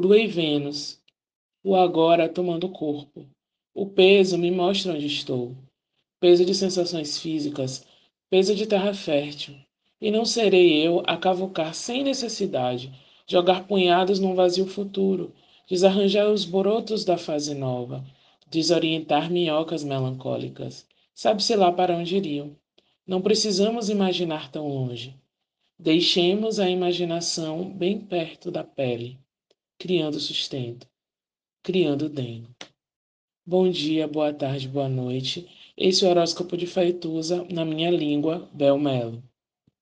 Lua e Vênus. O agora tomando corpo. O peso me mostra onde estou. Peso de sensações físicas, peso de terra fértil. E não serei eu a cavucar sem necessidade, jogar punhados num vazio futuro, desarranjar os brotos da fase nova, desorientar minhocas melancólicas. Sabe-se lá para onde iriam. Não precisamos imaginar tão longe. Deixemos a imaginação bem perto da pele, criando sustento, criando dengo. Bom dia, boa tarde, boa noite. Esse é o horóscopo de Faituza na minha língua, Belmelo.